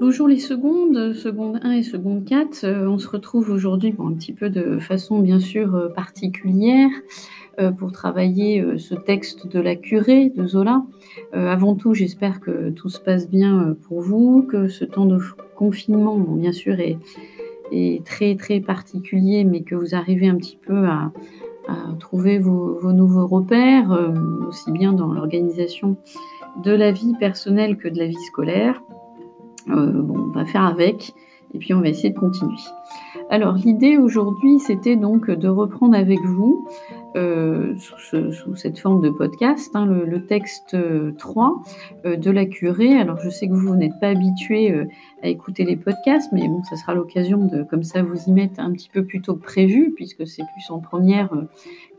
Bonjour les secondes, seconde 1 et seconde 4. Euh, on se retrouve aujourd'hui un petit peu de façon bien sûr euh, particulière euh, pour travailler ce texte de la curée de Zola. avant tout, j'espère que tout se passe bien pour vous, que ce temps de confinement, bien sûr, est, très très particulier, mais que vous arrivez un petit peu à, trouver vos, nouveaux repères, aussi bien dans l'organisation de la vie personnelle que de la vie scolaire. Euh, on va faire avec et puis on va essayer de continuer. Alors l'idée aujourd'hui, c'était donc de reprendre avec vous, euh, sous, cette forme de podcast, hein, le, texte 3 euh, de la curée. Alors je sais que vous, n'êtes pas habitué à écouter les podcasts, mais bon, ça sera l'occasion de, comme ça, vous y mettre un petit peu plus tôt que prévu, puisque c'est plus en première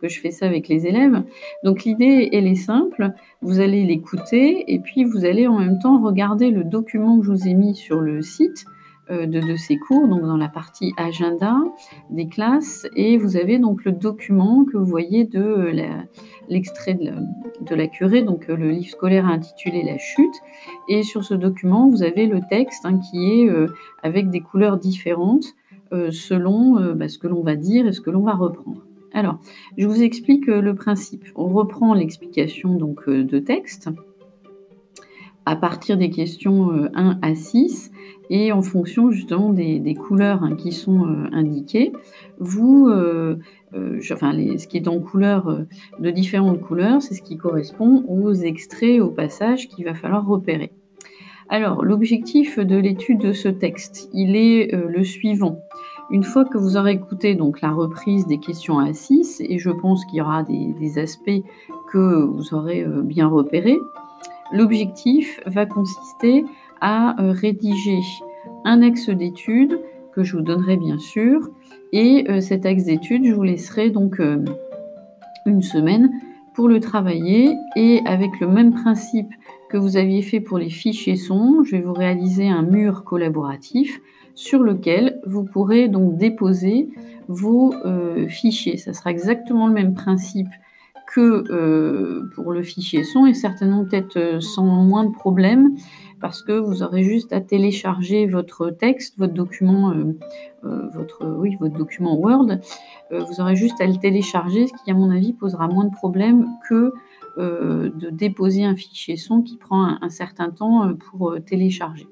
que je fais ça avec les élèves. Donc l'idée, elle est simple. Vous allez l'écouter et puis vous allez en même temps regarder le document que je vous ai mis sur le site euh, de, ces cours, donc dans la partie agenda des classes, et vous avez donc le document que vous voyez de l'extrait de, la curée, donc euh, le livre scolaire intitulé La chute, et sur ce document vous avez le texte hein, qui est euh, avec des couleurs différentes selon bah, ce que l'on va dire et ce que l'on va reprendre. Alors, je vous explique le principe. On reprend l'explication donc de texte à partir des questions 1 à 6 et en fonction justement des, couleurs hein, qui sont euh, indiquées, vous, euh, euh, enfin, ce qui est en couleur de différentes couleurs, c'est ce qui correspond aux extraits, aux passages qu'il va falloir repérer. Alors, l'objectif de l'étude de ce texte, il est le suivant. Une fois que vous aurez écouté donc la reprise des questions à 6, et je pense qu'il y aura des, aspects que vous aurez bien repérés, l'objectif va consister à euh, rédiger un axe d'étude que je vous donnerai bien sûr. Et euh, cet axe d'étude, je vous laisserai donc euh, une semaine pour le travailler. Et avec le même principe que vous aviez fait pour les fichiers son, je vais vous réaliser un mur collaboratif sur lequel vous pourrez donc déposer vos fichiers. Ça sera exactement le même principe que pour le fichier son et certainement peut-être sans moins de problèmes parce que vous aurez juste à télécharger votre texte, votre document, euh, euh, votre, oui, votre document Word. Euh, vous aurez juste à le télécharger, ce qui, à mon avis, posera moins de problèmes que de déposer un fichier son qui prend un, certain temps pour télécharger.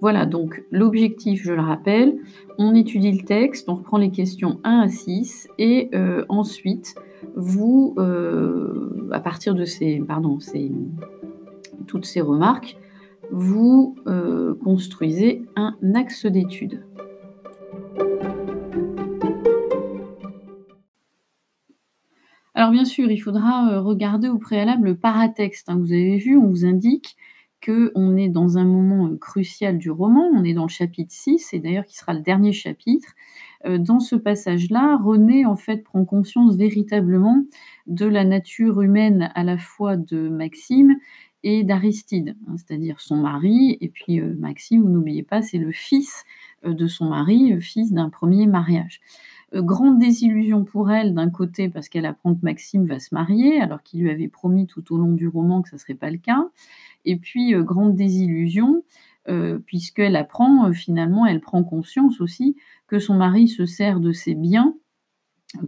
Voilà, donc l'objectif, je le rappelle, on étudie le texte, on reprend les questions 1 à 6 et ensuite, vous, à partir de ces, pardon, ces, toutes ces remarques, vous euh, construisez un axe d'étude. Alors bien sûr, il faudra euh, regarder au préalable le paratexte. Hein. Vous avez vu, on vous indique qu'on est dans un moment euh, crucial du roman, on est dans le chapitre 6, et d'ailleurs qui sera le dernier chapitre. Dans ce passage-là, René en fait prend conscience véritablement de la nature humaine à la fois de Maxime et d'Aristide, hein, c'est-à-dire son mari, et puis euh, Maxime, vous n'oubliez pas, c'est le fils euh, de son mari, euh, fils d'un premier mariage. grande désillusion pour elle d'un côté parce qu'elle apprend que Maxime va se marier alors qu'il lui avait promis tout au long du roman que ce ne serait pas le cas. Et puis grande désillusion puisqu'elle apprend finalement, elle prend conscience aussi que son mari se sert de ses biens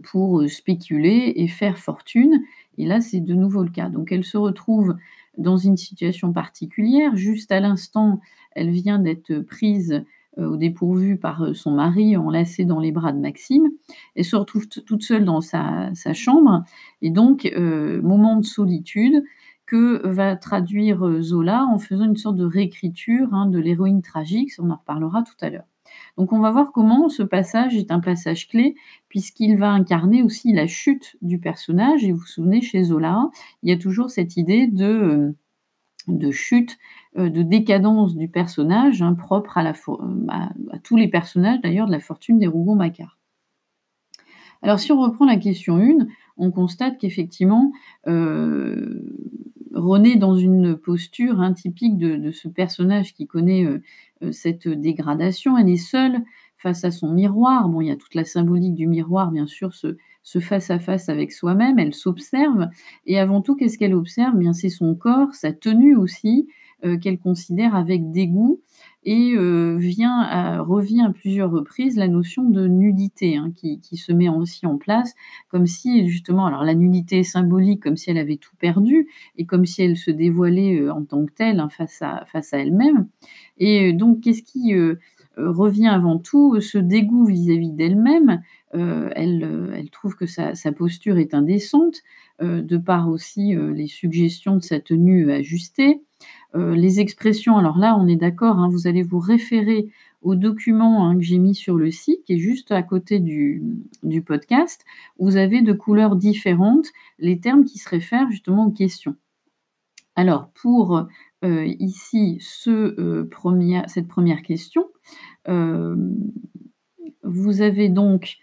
pour spéculer et faire fortune. Et là, c'est de nouveau le cas. Donc elle se retrouve dans une situation particulière. Juste à l'instant, elle vient d'être prise euh, au dépourvu par euh, son mari, enlacée dans les bras de Maxime. Elle se retrouve toute seule dans sa, chambre. Et donc, euh, moment de solitude que va traduire Zola en faisant une sorte de réécriture hein, de l'héroïne tragique. On en reparlera tout à l'heure. Donc on va voir comment ce passage est un passage clé, puisqu'il va incarner aussi la chute du personnage. Et vous vous souvenez, chez Zola, il y a toujours cette idée de, euh, chute, euh, de décadence du personnage, hein, propre à, à, tous les personnages d'ailleurs de la fortune des Rougon-Macquart. Alors si on reprend la question 1, on constate qu'effectivement, euh, René dans une posture hein, typique de, ce personnage qui connaît euh, euh, cette dégradation. Elle est seule face à son miroir. Bon, il y a toute la symbolique du miroir, bien sûr, ce, face à face avec soi-même. Elle s'observe. Et avant tout, qu'est-ce qu'elle observe? Bien, c'est son corps, sa tenue aussi, euh, qu'elle considère avec dégoût. Et vient revient à plusieurs reprises la notion de nudité hein, qui, se met aussi en place, comme si justement, alors la nudité est symbolique, comme si elle avait tout perdu et comme si elle se dévoilait en tant que telle hein, face à, face à elle-même. Et donc, qu'est-ce qui revient avant tout Ce dégoût vis-à-vis d'elle-même. elle, trouve que sa, posture est indécente, de par aussi les suggestions de sa tenue ajustée. Euh, les expressions, alors là, on est d'accord, hein, vous allez vous référer au document hein, que j'ai mis sur le site, qui est juste à côté du, podcast. Vous avez de couleurs différentes les termes qui se réfèrent justement aux questions. Alors, pour euh, ici euh, cette première question, vous avez donc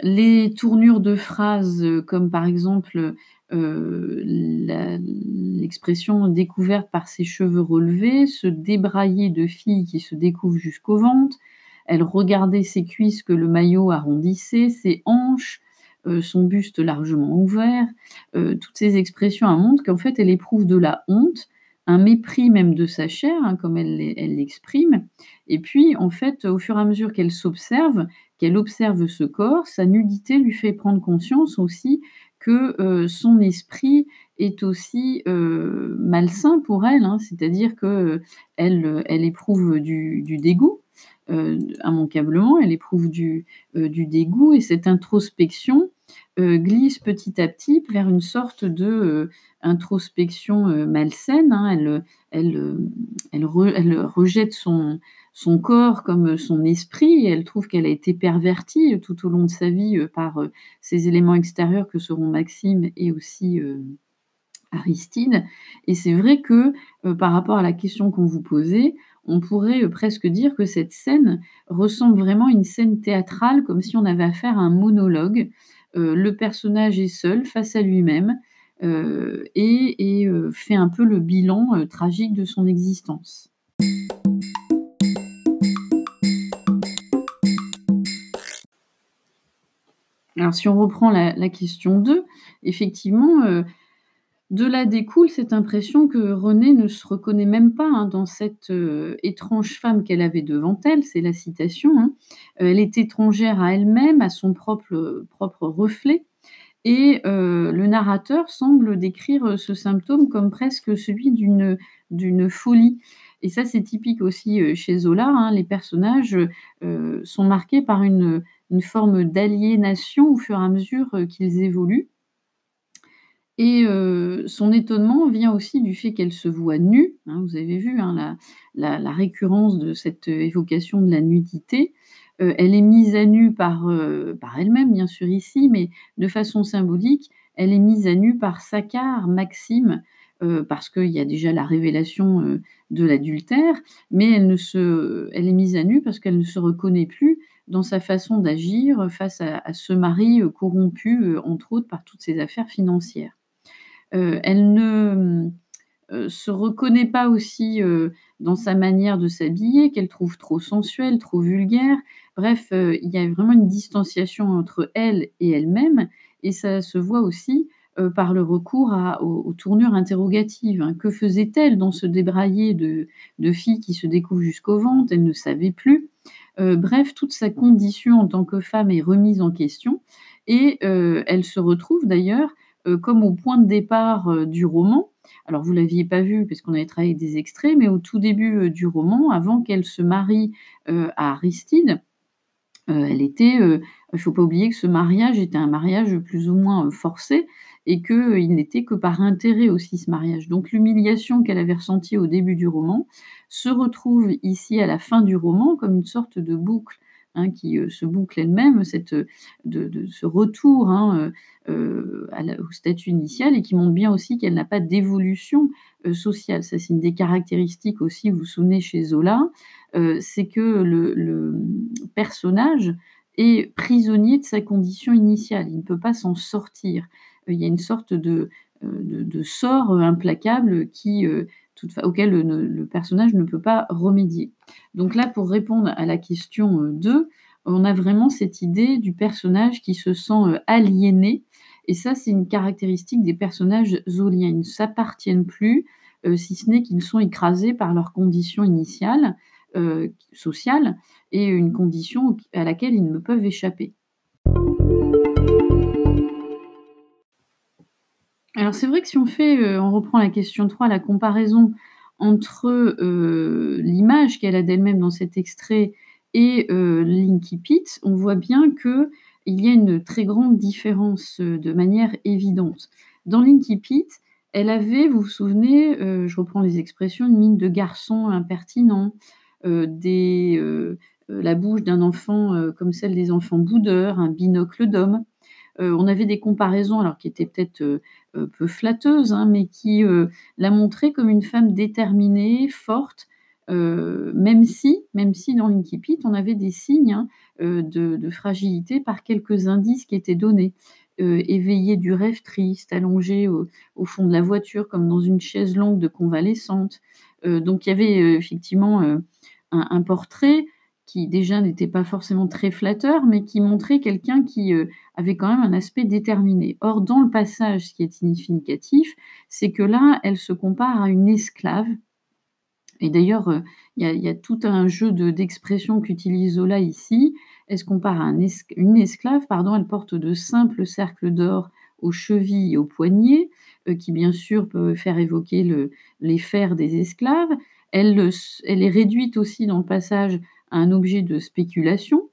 les tournures de phrases comme par exemple euh, l'expression découverte par ses cheveux relevés, se débrailler de fille qui se découvre jusqu'au ventre, elle regardait ses cuisses que le maillot arrondissait, ses hanches, euh, son buste largement ouvert. Euh, toutes ces expressions montrent qu'en fait elle éprouve de la honte, un mépris même de sa chair, hein, comme elle l'exprime. Et puis, en fait, au fur et à mesure qu'elle s'observe, qu'elle observe ce corps, sa nudité lui fait prendre conscience aussi que euh, son esprit est aussi euh, malsain pour elle, hein. c'est-à-dire que euh, elle, elle éprouve du, dégoût, immanquablement, elle éprouve du, du, dégoût, et cette introspection glisse petit à petit vers une sorte de introspection malsaine. Hein. elle, elle, elle, elle, rejette son, son corps comme son esprit, et elle trouve qu'elle a été pervertie tout au long de sa vie euh, par euh, ces éléments extérieurs que seront Maxime et aussi euh, Aristide. Et c'est vrai que par rapport à la question qu'on vous posait, on pourrait presque dire que cette scène ressemble vraiment à une scène théâtrale, comme si on avait affaire à un monologue. le personnage est seul face à lui-même et, fait un peu le bilan tragique de son existence. Alors si on reprend la, question 2, effectivement, euh, de là découle cette impression que Renée ne se reconnaît même pas hein, dans cette euh, étrange femme qu'elle avait devant elle, c'est la citation. Hein. Euh, elle est étrangère à elle-même, à son propre, propre reflet. Et le narrateur semble décrire ce symptôme comme presque celui d'une folie. Et ça, c'est typique aussi chez Zola. Hein. les personnages sont marqués par une, une forme d'aliénation au fur et à mesure euh, qu'ils évoluent. Et euh, son étonnement vient aussi du fait qu'elle se voit nue. Hein, vous avez vu hein, la, récurrence de cette évocation de la nudité. Euh, elle est mise à nu par, elle-même, bien sûr, ici, mais de façon symbolique, elle est mise à nu par Saccard, Maxime, parce qu'il y a déjà la révélation de l'adultère, mais elle est mise à nu parce qu'elle ne se reconnaît plus dans sa façon d'agir face à, ce mari euh, corrompu, euh, entre autres, par toutes ses affaires financières. Euh, elle ne se reconnaît pas aussi dans sa manière de s'habiller, qu'elle trouve trop sensuelle, trop vulgaire. Bref, il y a vraiment une distanciation entre elle et elle-même, et ça se voit aussi par le recours aux, tournures interrogatives. Hein. Que faisait-elle dans ce débraillé de, de filles qui se découvrent jusqu'au ventre Elle ne savait plus. Euh, bref, toute sa condition en tant que femme est remise en question et euh, elle se retrouve d'ailleurs euh, comme au point de départ du roman. Alors vous l'aviez pas vu parce qu'on avait travaillé des extraits, mais au tout début du roman, avant qu'elle se marie à Aristide, elle était. Il ne faut pas oublier que ce mariage était un mariage plus ou moins forcé et qu'il n'était que par intérêt aussi ce mariage. Donc l'humiliation qu'elle avait ressentie au début du roman se retrouve ici à la fin du roman comme une sorte de boucle. Hein, qui euh, se boucle elle-même, cette, de, ce retour hein, euh, euh, au statut initial et qui montre bien aussi qu'elle n'a pas d'évolution sociale. Ça, c'est une des caractéristiques aussi, vous vous souvenez chez Zola, c'est que le, personnage est prisonnier de sa condition initiale, il ne peut pas s'en sortir il y a une sorte de, euh, sort euh, implacable qui, euh, auquel le, personnage ne peut pas remédier. Donc là, pour répondre à la question 2, on a vraiment cette idée du personnage qui se sent aliéné. Et ça, c'est une caractéristique des personnages zoliens. Ils ne s'appartiennent plus. si ce n'est qu'ils sont écrasés par leurs conditions initiales, sociales et une condition à laquelle ils ne peuvent échapper. Alors c'est vrai que si on fait, on reprend la question 3, la comparaison entre, l'image qu'elle a d'elle-même dans cet extrait et l'incipit, on voit bien qu'il y a une très grande différence, de manière évidente. Dans l'incipit, elle avait, vous vous souvenez, je reprends les expressions, une mine de garçon impertinent, la bouche d'un enfant, comme celle des enfants boudeurs, un binocle d'homme. On avait des comparaisons alors qui étaient peut-être, peu flatteuses, hein, mais qui, la montraient comme une femme déterminée, forte, même si même si dans l'incipit, on avait des signes, hein, de fragilité par quelques indices qui étaient donnés. éveillée du rêve triste, allongée au fond de la voiture comme dans une chaise longue de convalescente. donc il y avait, effectivement, un portrait qui déjà n'était pas forcément très flatteur, mais qui montrait quelqu'un qui, avait quand même un aspect déterminé. Or dans le passage, ce qui est significatif, c'est que là, elle se compare à une esclave et d'ailleurs, il y a tout un jeu de d'expressions qu'utilise Zola ici. Elle se compare à un une esclave, pardon, elle porte de simples cercles d'or aux chevilles et aux poignets, qui bien sûr peut faire évoquer le les fers des esclaves. Elle, est réduite aussi dans le passage un objet de spéculation.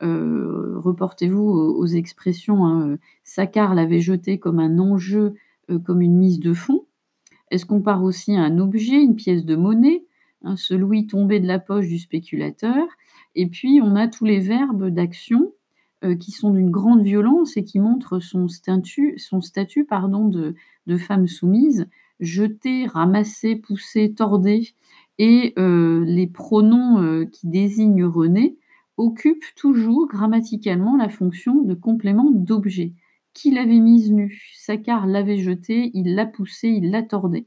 reportez-vous aux, expressions, hein, Saccard l'avait jeté comme un enjeu, comme une mise de fonds. Elle se compare aussi à un objet, une pièce de monnaie, hein, ce louis tombé de la poche du spéculateur. Et puis on a tous les verbes d'action qui sont d'une grande violence et qui montrent son statut, son statut de femme soumise, jeter, ramasser, pousser, torder, et les pronoms qui désignent René occupent toujours grammaticalement la fonction de complément d'objet. Qui l'avait mise nue? Saccard l'avait jetée, il l'a poussée, il l'a tordée.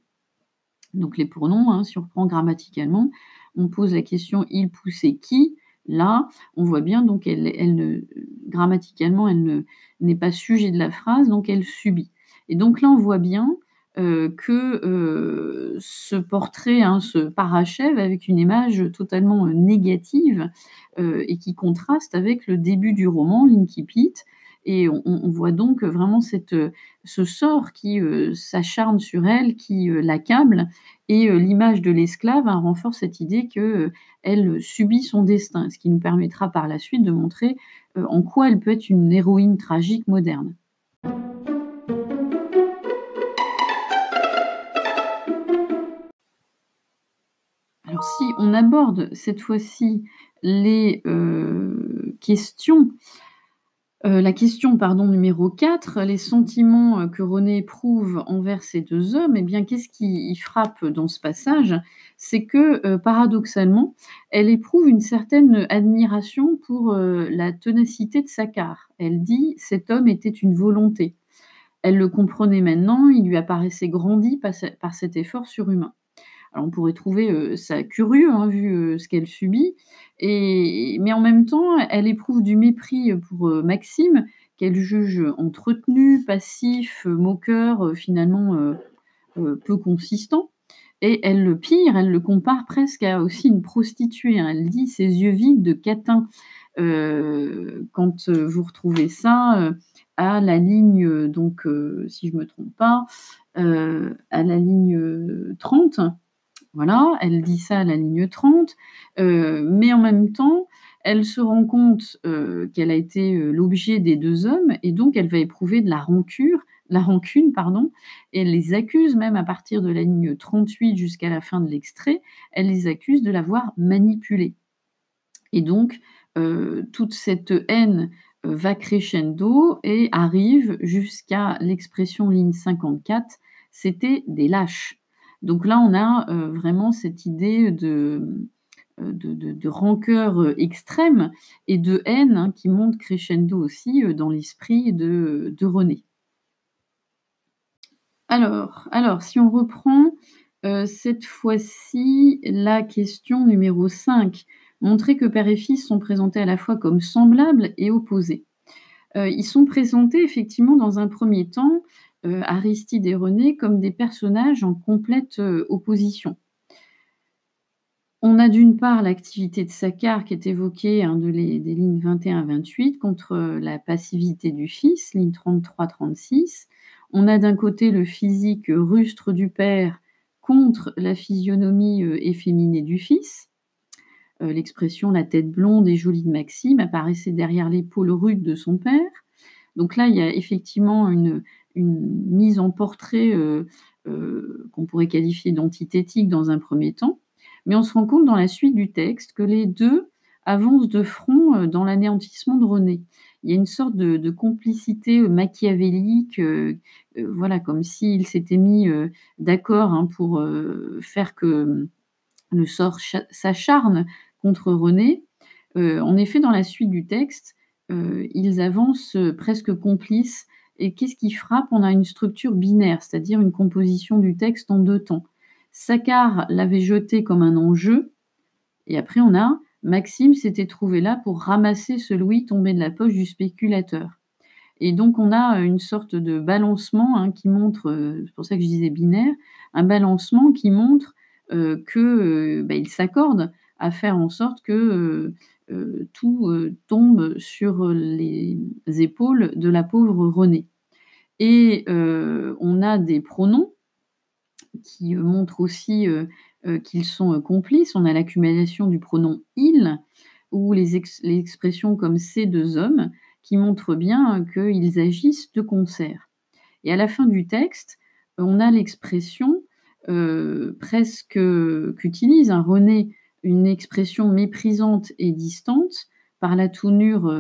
Donc les pronoms, hein, si on reprend grammaticalement, on pose la question il poussait qui? Là, on voit bien donc elle, grammaticalement elle n'est pas sujet de la phrase, donc elle subit. Et donc là, on voit bien que ce portrait hein, se parachève avec une image totalement négative et qui contraste avec le début du roman, l'incipit. Et on, voit donc vraiment ce sort qui s'acharne sur elle, qui l'accable, et l'image de l'esclave hein, renforce cette idée qu'elle subit son destin, ce qui nous permettra par la suite de montrer en quoi elle peut être une héroïne tragique moderne. On aborde cette fois-ci les questions, la question pardon numéro 4, les sentiments que René éprouve envers ces deux hommes, eh bien qu'est-ce qui frappe dans ce passage? C'est que paradoxalement, elle éprouve une certaine admiration pour la ténacité de Saccard. Elle dit cet homme était une volonté. Elle le comprenait maintenant, il lui apparaissait grandi par cet effort surhumain. Alors on pourrait trouver ça curieux, hein, vu ce qu'elle subit, mais en même temps, elle éprouve du mépris pour Maxime, qu'elle juge entretenu, passif, moqueur, finalement peu consistant. Et elle le pire, elle le compare presque à aussi une prostituée. Hein. Elle dit ses yeux vides de catin. quand vous retrouvez ça à la ligne, donc si je me trompe pas, à la ligne 30, voilà, elle dit ça à la ligne 30, mais en même temps, elle se rend compte qu'elle a été l'objet des deux hommes et donc elle va éprouver de la rancure, la rancune, pardon, et elle les accuse même à partir de la ligne 38 jusqu'à la fin de l'extrait, elle les accuse de l'avoir manipulée. Et donc, toute cette haine va crescendo et arrive jusqu'à l'expression ligne 54, c'était des lâches. Donc là, on a vraiment cette idée de, de, rancœur extrême et de haine hein, qui monte crescendo aussi dans l'esprit de, René. Alors, alors, si on reprend cette fois-ci la question numéro 5, montrer que père et fils sont présentés à la fois comme semblables et opposés. ils sont présentés effectivement dans un premier temps Aristide et René comme des personnages en complète opposition. On a d'une part l'activité de Saccard qui est évoquée hein, des lignes 21 à 28 contre la passivité du fils, ligne 33-36. On a d'un côté le physique rustre du père contre la physionomie efféminée du fils. L'expression la tête blonde et jolie de Maxime apparaissait derrière l'épaule rude de son père. Donc là, il y a effectivement une, mise en portrait qu'on pourrait qualifier d'antithétique dans un premier temps. Mais on se rend compte dans la suite du texte que les deux avancent de front euh, dans l'anéantissement de René. Il y a une sorte de, complicité euh, machiavélique, euh, voilà, comme s'ils s'étaient mis d'accord hein, pour faire que le sort s'acharne contre René. en effet, dans la suite du texte, ils avancent presque complices. Et qu'est-ce qui frappe? On a une structure binaire, c'est-à-dire une composition du texte en deux temps. Saccard l'avait jeté comme un enjeu. Et après, on a Maxime s'était trouvé là pour ramasser ce louis tombé de la poche du spéculateur. Et donc, on a une sorte de balancement hein, qui montre, euh, c'est pour ça que je disais binaire, un balancement qui montre euh, qu'il euh, bah, s'accorde à faire en sorte que tout tombe sur les épaules de la pauvre Renée. Et on a des pronoms qui euh, montre aussi euh, euh, qu'ils sont complices. On a l'accumulation du pronom il ou les, expressions comme ces deux hommes qui montrent bien qu'ils agissent de concert. Et à la fin du texte, on a l'expression presque qu'utilise un René une expression méprisante et distante par la tournure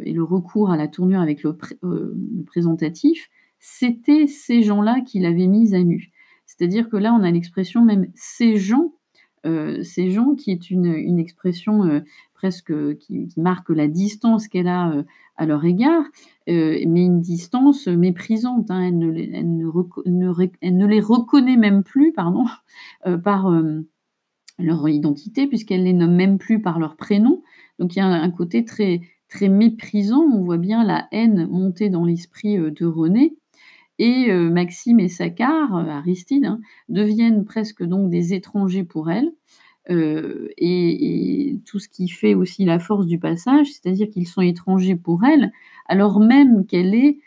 et le recours à la tournure avec le, le présentatif, c'était ces gens-là qui l'avaient mise à nu. C'est-à-dire que là, on a l'expression même ces gens, euh, ces gens qui est une, expression euh, presque qui, marque la distance qu'elle a euh, à leur égard, mais une distance méprisante. Hein. elle, ne, les reconnaît même plus pardon, par leur identité, puisqu'elle les nomme même plus par leur prénom. Donc il y a un, côté très, très méprisant. On voit bien la haine monter dans l'esprit de René. Et euh, Maxime et Saccard, euh, Aristide, hein, deviennent presque donc des étrangers pour elle. Euh, et, tout ce qui fait aussi la force du passage, c'est-à-dire qu'ils sont étrangers pour elle, alors même qu'elle est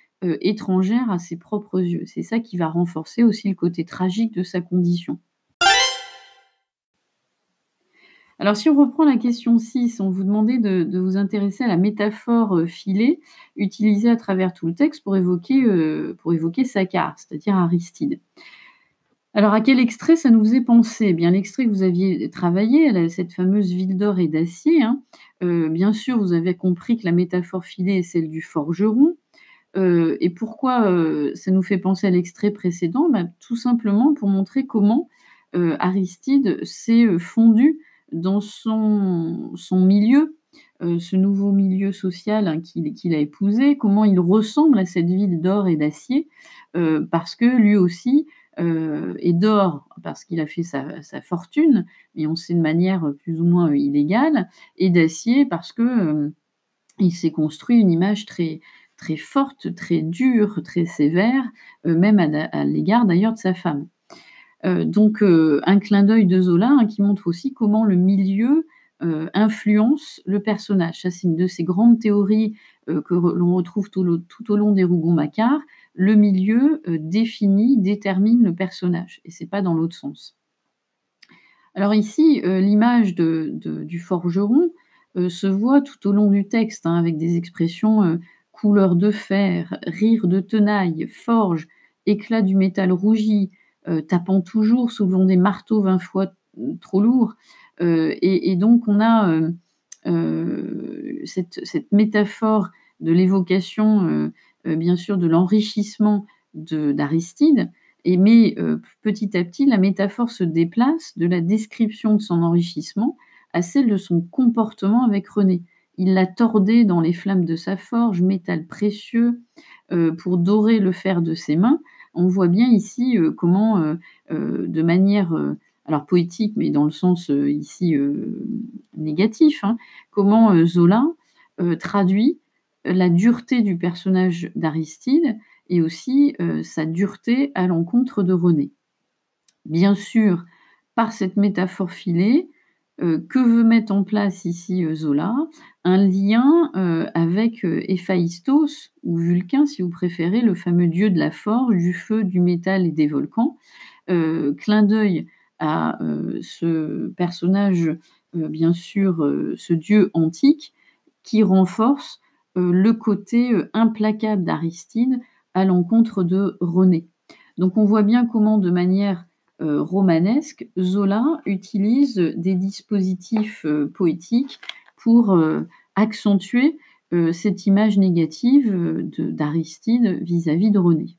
étrangère à ses propres yeux. C'est ça qui va renforcer aussi le côté tragique de sa condition. Alors, si on reprend la question 6, on vous demandait de, vous intéresser à la métaphore euh, filée utilisée à travers tout le texte pour évoquer, euh, c'est-à-dire Aristide. Alors, à quel extrait ça nous est pensé? Eh Bien, l'extrait que vous aviez travaillé, cette fameuse ville d'or et d'acier. Hein, euh, bien sûr, vous avez compris que la métaphore filée est celle du forgeron. et pourquoi ça nous fait penser à l'extrait précédent? Ben, Tout simplement pour montrer comment Aristide s'est fondu dans son, milieu, euh, ce nouveau milieu social hein, qu'il a épousé, comment il ressemble à cette ville d'or et d'acier, euh, parce que lui aussi euh, est d'or, parce qu'il a fait sa, fortune, mais on sait de manière plus ou moins illégale, et d'acier parce que il s'est construit une image très forte, très dure, très sévère, même à l'égard d'ailleurs de sa femme. Euh, donc euh, un clin d'œil de Zola hein, qui montre aussi comment le milieu euh, influence le personnage. Ça, c'est une de ces grandes théories que l'on retrouve tout, au long des Rougon-Macquart. Le milieu définit, détermine le personnage, et c'est pas dans l'autre sens. Alors ici, l'image du forgeron se voit tout au long du texte, hein, avec des expressions couleur de fer, rire de tenaille, forge, éclat du métal rougi, tapant toujours, soulevant des marteaux 20 fois trop lourds. Euh, et, donc on a euh, cette, métaphore de l'évocation, bien sûr, de l'enrichissement d'Aristide, et mais petit à petit, la métaphore se déplace de la description de son enrichissement à celle de son comportement avec René. Il l'a tordé dans les flammes de sa forge, métal précieux, pour dorer le fer de ses mains on voit bien ici euh, comment, euh, euh, de manière alors poétique, mais dans le sens ici négatif, hein, comment Zola traduit la dureté du personnage d'Aristide et aussi, sa dureté à l'encontre de René. Bien sûr, par cette métaphore filée, que veut mettre en place ici, Zola? Un lien, avec, Héphaïstos ou Vulcain si vous préférez, le fameux dieu de la forge, du feu, du métal et des volcans. clin d'œil à, ce personnage, bien sûr, ce dieu antique qui renforce, le côté, implacable d'Aristide à l'encontre de René. Donc on voit bien comment de manière, romanesque, Zola utilise des dispositifs, poétiques pour, accentuer, cette image négative, d'Aristide vis-à-vis de René.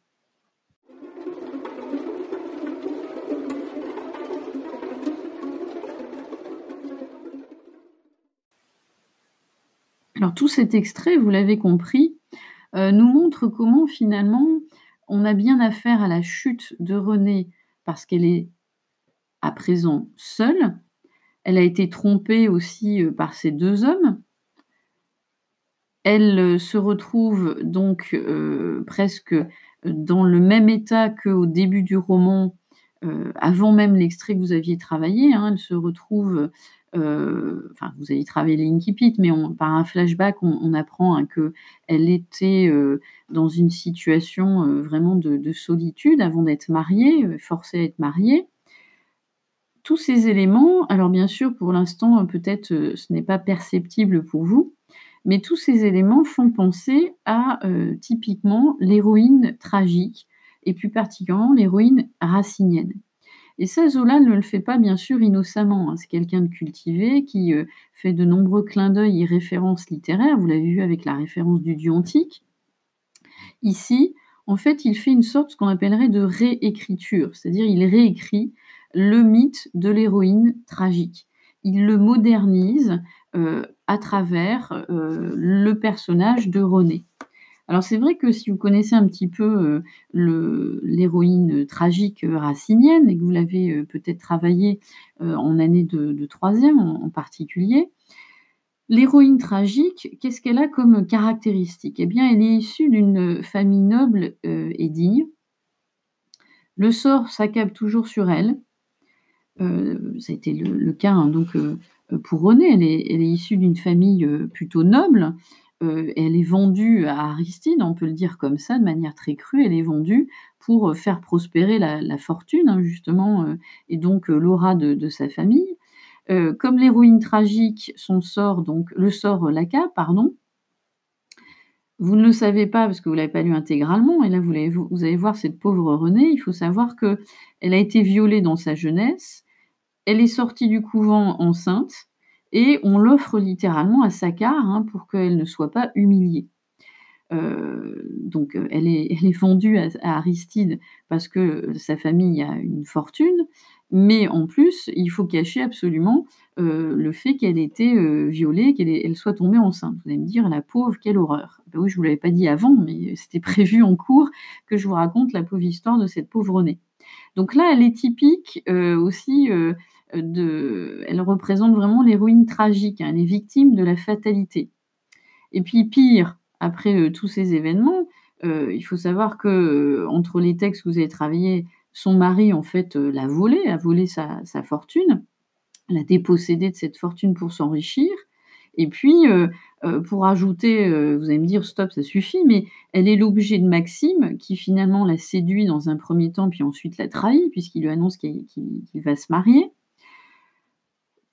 Alors tout cet extrait, vous l'avez compris, euh, nous montre comment finalement on a bien affaire à la chute de Renée parce qu'elle est à présent seule. Elle a été trompée aussi euh, par ces deux hommes. Elle euh, se retrouve donc presque dans le même état qu'au début du roman, avant même l'extrait que vous aviez travaillé. Hein. elle se retrouve euh, vous avez travaillé l'Inkipit, mais par un flashback, on, apprend hein, qu'elle était euh, dans une situation euh, vraiment de, solitude avant d'être mariée, forcée à être mariée. Tous ces éléments, alors bien sûr, pour l'instant, peut-être ce n'est pas perceptible pour vous, mais tous ces éléments font penser à typiquement l'héroïne tragique, et plus particulièrement l'héroïne racinienne. Et ça, Zola ne le fait pas bien sûr innocemment. Hein. C'est quelqu'un de cultivé qui euh, fait de nombreux clins d'œil et références littéraires. Vous l'avez vu avec la référence du dieu antique. Ici, en fait, il fait une sorte qu'on appellerait de réécriture, c'est-à-dire il réécrit le mythe de l'héroïne tragique. Il le modernise euh, à travers euh, le personnage de René. Alors c'est vrai que si vous connaissez un petit peu euh, l'héroïne tragique euh, racinienne et que vous l'avez euh, peut-être travaillée en année de, troisième en, particulier, l'héroïne tragique, qu'est-ce qu'elle a comme caractéristique? Eh bien, elle est issue d'une famille noble et digne. Le sort s'accable toujours sur elle. ça a été le, cas hein, donc pour René. Elle est issue d'une famille plutôt noble euh, elle est vendue à Aristide, on peut le dire comme ça, de manière très crue, elle est vendue pour euh, faire prospérer la, fortune, hein, justement, euh, et donc l'aura de, sa famille. comme l'héroïne tragique, son sort, donc le sort Laca, pardon, vous ne le savez pas parce que vous ne l'avez pas lu intégralement, et là vous allez, vous allez voir cette pauvre Renée, il faut savoir qu'elle a été violée dans sa jeunesse, elle est sortie du couvent enceinte, et on l'offre littéralement à Saccard hein, pour qu'elle ne soit pas humiliée. Euh, donc euh, elle est, vendue à, Aristide parce que sa famille a une fortune, mais en plus, il faut cacher absolument euh, le fait qu'elle ait été violée, qu'elle soit tombée enceinte. Vous allez me dire, la pauvre, quelle horreur. Ben oui, je ne vous l'avais pas dit avant, mais c'était prévu en cours que je vous raconte la pauvre histoire de cette pauvre née. Donc là, elle est typique aussi elle représente vraiment l'héroïne tragique, hein, elle est victime de la fatalité. Et puis pire, après euh, tous ces événements, euh, il faut savoir que euh, entre les textes que vous avez travaillés, son mari en fait l'a volé, a volé sa, fortune, l'a dépossédé de cette fortune pour s'enrichir. Et puis, pour ajouter, vous allez me dire, stop, ça suffit, mais elle est l'objet de Maxime, qui finalement la séduit dans un premier temps, puis ensuite la trahit, puisqu'il lui annonce qu'il va se marier.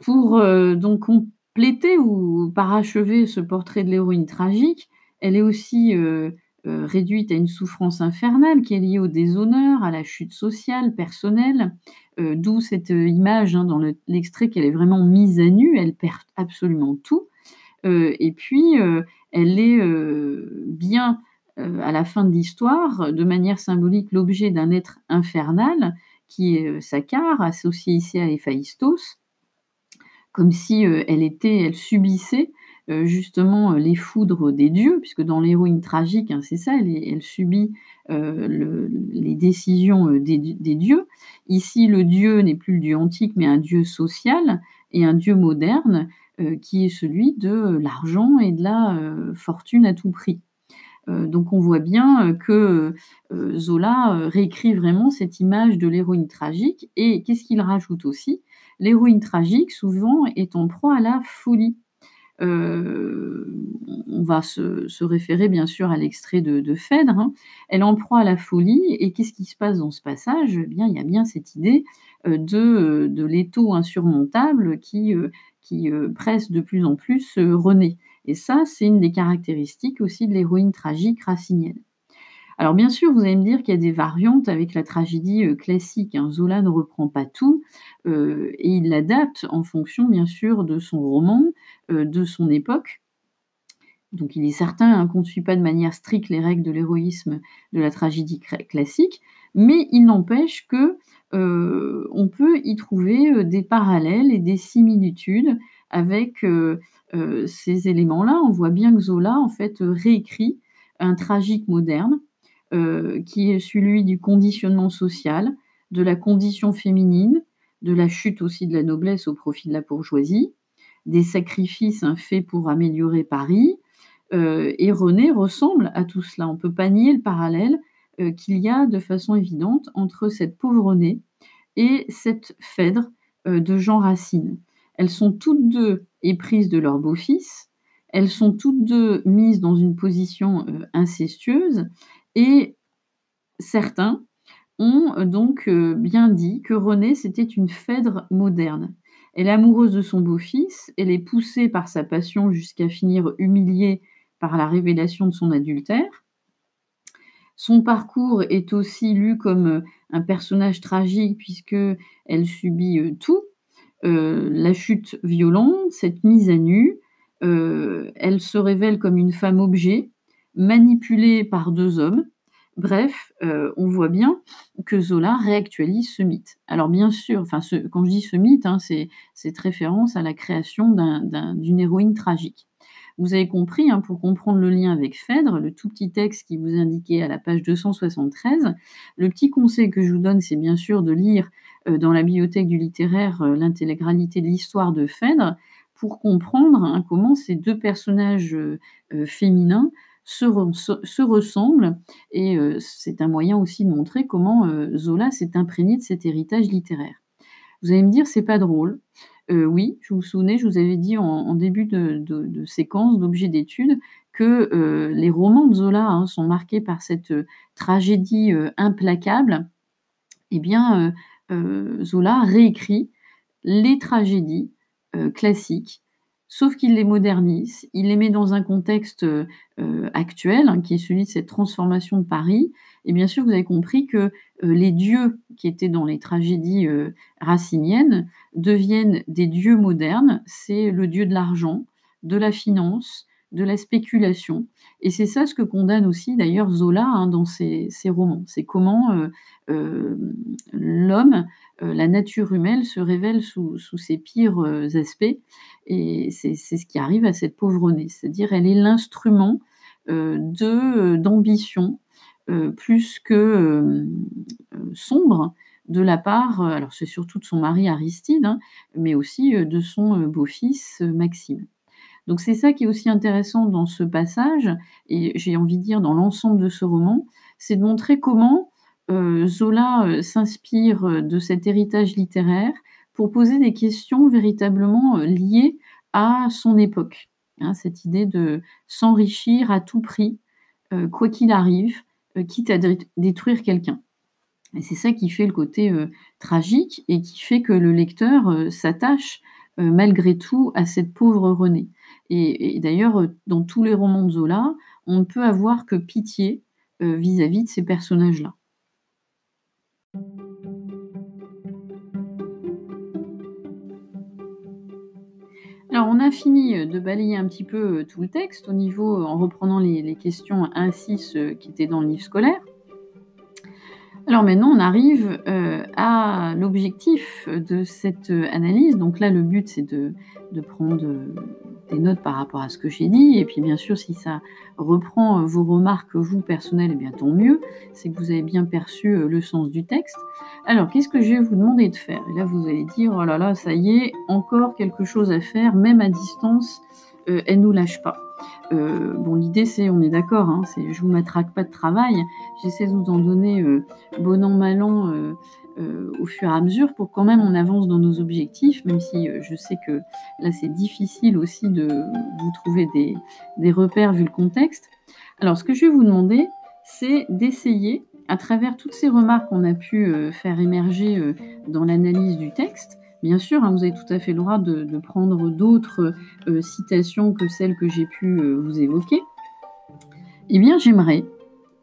Pour euh, donc compléter ou parachever ce portrait de l'héroïne tragique, elle est aussi euh, euh, réduite à une souffrance infernale qui est liée au déshonneur, à la chute sociale, personnelle, d'où cette image hein, dans l'extrait qu'elle est vraiment mise à nu, elle perd absolument tout. et puis, elle est bien, à la fin de l'histoire, de manière symbolique, l'objet d'un être infernal qui est Saccard, associé ici à Héphaïstos, comme si euh, elle était, elle subissait euh, justement euh, les foudres des dieux, puisque dans l'héroïne tragique, hein, c'est ça, elle, subit les décisions des, dieux. Ici, le dieu n'est plus le dieu antique, mais un dieu social et un dieu moderne qui est celui de l'argent et de la fortune à tout prix. Donc on voit bien que Zola réécrit vraiment cette image de l'héroïne tragique et qu'est-ce qu'il rajoute aussi? L'héroïne tragique souvent est en proie à la folie. on va se, référer bien sûr à l'extrait de, Phèdre. Hein. Elle en proie à la folie et qu'est-ce qui se passe dans ce passage? Eh bien, Il y a bien cette idée de, l'étau insurmontable qui presse de plus en plus René. Et ça, c'est une des caractéristiques aussi de l'héroïne tragique racinienne. Alors bien sûr, vous allez me dire qu'il y a des variantes avec la tragédie euh, classique. Hein. Zola ne reprend pas tout euh, et il l'adapte en fonction bien sûr de son roman, euh, de son époque. Donc il est certain hein, qu'on ne suit pas de manière stricte les règles de l'héroïsme de la tragédie classique, mais il n'empêche que on peut y trouver des parallèles et des similitudes avec ces éléments-là, on voit bien que Zola, en fait, réécrit un tragique moderne, euh, qui est celui du conditionnement social, de la condition féminine, de la chute aussi de la noblesse au profit de la bourgeoisie, des sacrifices faits pour améliorer Paris. Euh, et René ressemble à tout cela. On ne peut pas nier le parallèle qu'il y a de façon évidente entre cette pauvre René et cette Phèdre de Jean Racine. Elles sont toutes deux éprises de leur beau-fils, elles sont toutes deux mises dans une position euh, incestueuse, et certains ont euh, donc euh, bien dit que Renée, c'était une Phèdre moderne. Elle est amoureuse de son beau-fils, elle est poussée par sa passion jusqu'à finir humiliée par la révélation de son adultère. Son parcours est aussi lu comme un personnage tragique puisque elle subit tout, euh, la chute violente, cette mise à nu, euh, elle se révèle comme une femme objet, manipulée par deux hommes. Bref, euh, on voit bien que Zola réactualise ce mythe. Alors bien sûr, quand je dis ce mythe, hein, c'est cette référence à la création d'une héroïne tragique. Vous avez compris, hein, pour comprendre le lien avec Phèdre, le tout petit texte qui vous indiquait à la page 273, le petit conseil que je vous donne, c'est bien sûr de lire dans la bibliothèque du littéraire euh, l'intégralité de l'histoire de Phèdre pour comprendre hein, comment ces deux personnages euh, féminins se, ressemblent. Et c'est un moyen aussi de montrer comment Zola s'est imprégné de cet héritage littéraire. Vous allez me dire, c'est pas drôle. oui, je vous souvenez, je vous avais dit en, début de, séquence d'objets d'étude que les romans de Zola hein, sont marqués par cette tragédie implacable. Eh bien, euh, Zola réécrit les tragédies euh, classiques, sauf qu'il les modernise, il les met dans un contexte euh, actuel, hein, qui est celui de cette transformation de Paris. Et bien sûr, vous avez compris que les dieux qui étaient dans les tragédies raciniennes deviennent des dieux modernes. C'est le dieu de l'argent, de la finance, de la spéculation. Et c'est ça ce que condamne aussi d'ailleurs Zola hein, dans ses, romans. C'est comment euh, euh, l'homme, euh, la nature humaine se révèle sous, ses pires aspects. Et c'est ce qui arrive à cette pauvre. C'est-à-dire elle est l'instrument d'ambition plus que sombre de la part, alors c'est surtout de son mari Aristide, hein, mais aussi de son beau-fils Maxime. Donc c'est ça qui est aussi intéressant dans ce passage, et j'ai envie de dire dans l'ensemble de ce roman, c'est de montrer comment euh, Zola euh, s'inspire euh, de cet héritage littéraire pour poser des questions véritablement liées à son époque. Hein, cette idée de s'enrichir à tout prix, quoi qu'il arrive, quitte à détruire quelqu'un. Et c'est ça qui fait le côté tragique et qui fait que le lecteur s'attache malgré tout à cette pauvre Renée. Et, d'ailleurs, euh, dans tous les romans de Zola, on ne peut avoir que pitié euh, vis-à-vis de ces personnages-là. Alors, on a fini euh, de balayer un petit peu tout le texte au niveau, en reprenant les, les questions 1 6 qui étaient dans le livre scolaire. Alors maintenant, on arrive euh, à l'objectif de cette analyse. Donc là, le but, c'est de, prendre euh, des notes par rapport à ce que j'ai dit. Et puis, bien sûr, si ça reprend vos remarques, vous, personnelles, eh bien tant mieux. C'est que vous avez bien perçu euh, le sens du texte. Alors, qu'est-ce que je vais vous demander de faire? Et là, vous allez dire, oh là là, ça y est, encore quelque chose à faire, même à distance. Euh, elle nous lâche pas. Euh, bon, l'idée, c'est, on est d'accord, hein, c'est, je vous matraque pas de travail. J'essaie de vous en donner bon an, mal an au fur et à mesure pour quand même on avance dans nos objectifs, même si je sais que là, c'est difficile aussi de vous trouver des repères vu le contexte. Alors, ce que je vais vous demander, c'est d'essayer, à travers toutes ces remarques qu'on a pu faire émerger dans l'analyse du texte, Bien sûr, hein, vous avez tout à fait le droit de, prendre d'autres euh, citations que celles que j'ai pu euh, vous évoquer. Eh bien, j'aimerais,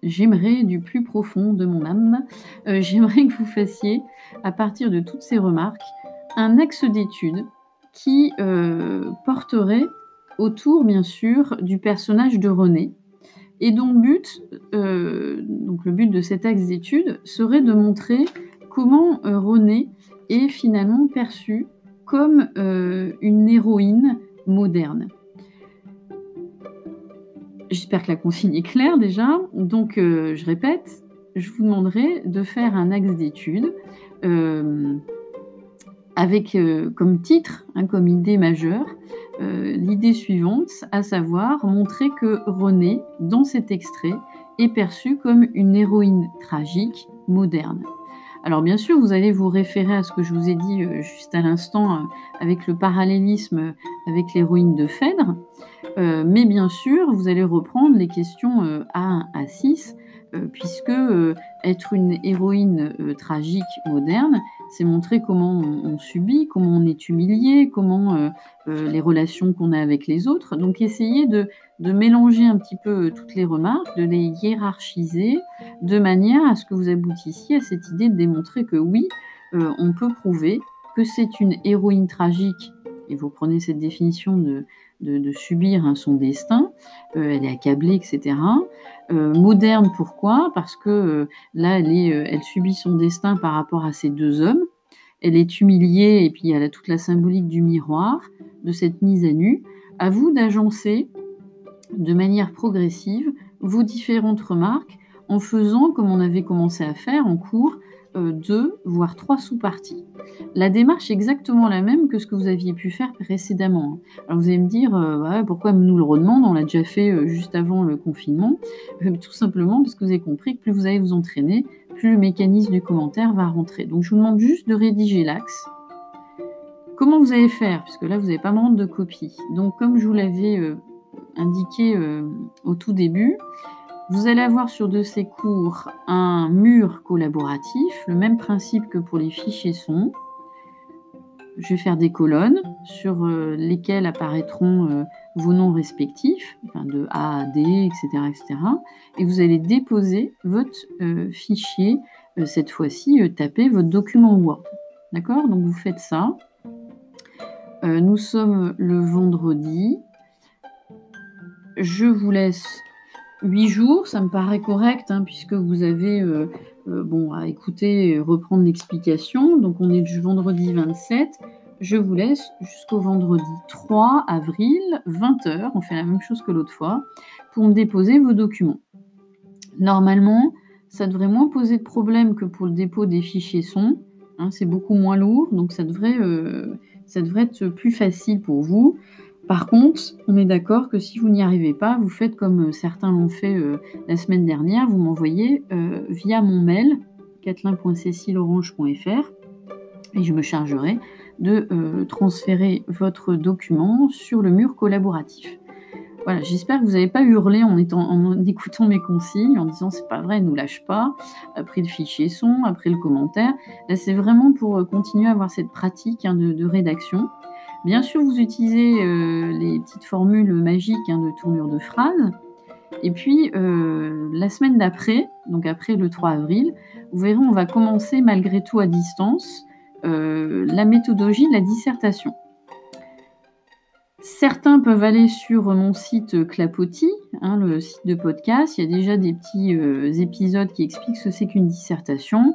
j'aimerais du plus profond de mon âme, euh, j'aimerais que vous fassiez, à partir de toutes ces remarques, un axe d'étude qui porterait autour, bien sûr, du personnage de René, et dont le but, donc le but de cet axe d'étude serait de montrer comment René est finalement perçue comme euh, une héroïne moderne. J'espère que la consigne est claire déjà. Donc, euh, je répète, je vous demanderai de faire un axe d'étude euh, avec comme titre, hein, comme idée majeure, l'idée suivante, à savoir montrer que René, dans cet extrait, est perçue comme une héroïne tragique moderne. Alors bien sûr, vous allez vous référer à ce que je vous ai dit euh, juste à l'instant euh, avec le parallélisme avec l'héroïne de Phèdre, euh, mais bien sûr, vous allez reprendre les questions A1 à 6, puisque être une héroïne tragique moderne, c'est montrer comment on, subit, comment on est humilié, comment les relations qu'on a avec les autres. Donc essayez de, de mélanger un petit peu euh, toutes les remarques, de les hiérarchiser, de manière à ce que vous aboutissiez à cette idée de démontrer que oui, euh, on peut prouver que c'est une héroïne tragique, et vous prenez cette définition de, de, subir hein, son destin, euh, elle est accablée, etc. moderne, pourquoi? Parce que là, elle, est, elle subit son destin par rapport à ces deux hommes, elle est humiliée, et puis elle a toute la symbolique du miroir, de cette mise à nu. À vous d'agencer de manière progressive vos différentes remarques en faisant, comme on avait commencé à faire en cours, euh, deux, voire trois sous-parties. La démarche est exactement la même que ce que vous aviez pu faire précédemment. Alors vous allez me dire, euh, pourquoi nous le redemande On l'a déjà fait euh, juste avant le confinement. tout simplement parce que vous avez compris que plus vous allez vous entraîner, plus le mécanisme du commentaire va rentrer. Donc je vous demande juste de rédiger l'axe. Comment vous allez faire? Puisque là, vous n'avez pas de copie. Donc comme je vous l'avais indiqué euh, au tout début, vous allez avoir sur de ces cours un mur collaboratif, le même principe que pour les fichiers son. Je vais faire des colonnes sur euh, lesquelles apparaîtront euh, vos noms respectifs, de A à D, etc., etc. Et vous allez déposer votre fichier, cette fois-ci, taper votre document Word. D'accord? Donc vous faites ça. nous sommes le vendredi je vous laisse 8 jours, ça me paraît correct, hein, puisque vous avez euh, euh, bon, à écouter reprendre l'explication. Donc on est du vendredi 27. Je vous laisse jusqu'au vendredi 3 avril, 20h. On fait la même chose que l'autre fois, pour me déposer vos documents. Normalement, ça devrait moins poser de problème que pour le dépôt des fichiers son. Hein, c'est beaucoup moins lourd, donc ça devrait, euh, ça devrait être plus facile pour vous. Par contre, on est d'accord que si vous n'y arrivez pas, vous faites comme euh, certains l'ont fait euh, la semaine dernière, vous m'envoyez euh, via mon mail catelin.cécileorange.fr et je me chargerai de transférer votre document sur le mur collaboratif. Voilà, j'espère que vous n'avez pas hurlé en, écoutant mes consignes, en disant c'est pas vrai, ne nous lâche pas, après le fichier son, après le commentaire. C'est vraiment pour continuer à avoir cette pratique hein, de rédaction. Bien sûr, vous utilisez euh, les petites formules magiques hein, de tournure de phrase. Et puis, euh, la semaine d'après, donc après le 3 avril, vous verrez, on va commencer malgré tout à distance euh, la méthodologie de la dissertation. Certains peuvent aller sur mon site Clapotis, hein, le site de podcast. Il y a déjà des petits épisodes qui expliquent ce que c'est qu'une dissertation.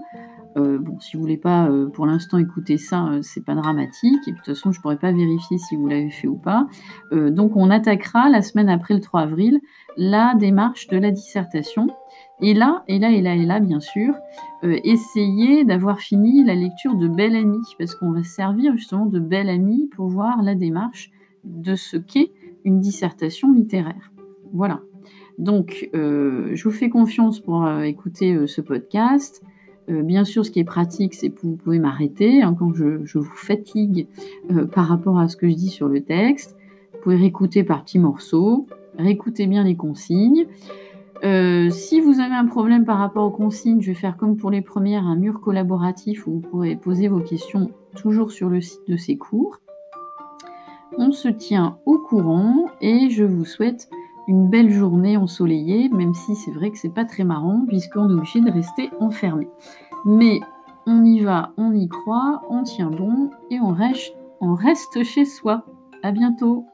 Euh, bon, si vous voulez pas euh, pour l'instant écouter ça, euh, c'est pas dramatique. Et de toute façon, je pourrais pas vérifier si vous l'avez fait ou pas. donc, on attaquera la semaine après le 3 avril la démarche de la dissertation. Et là, et là, et là, et là, bien sûr, essayez d'avoir fini la lecture de Belle Amie, parce qu'on va servir justement de Belle Amie pour voir la démarche de ce qu'est une dissertation littéraire. Voilà. Donc, euh, je vous fais confiance pour euh, écouter euh, ce podcast. Bien sûr, ce qui est pratique, c'est que vous pouvez m'arrêter hein, quand je, vous fatigue par rapport à ce que je dis sur le texte. Vous pouvez réécouter par petits morceaux, réécoutez bien les consignes. si vous avez un problème par rapport aux consignes, je vais faire comme pour les premières, un mur collaboratif où vous pourrez poser vos questions toujours sur le site de ces cours. On se tient au courant et je vous souhaite une belle journée ensoleillée, même si c'est vrai que c'est pas très marrant puisqu'on est obligé de rester enfermé. Mais on y va, on y croit, on tient bon et on reste, on reste chez soi. À bientôt.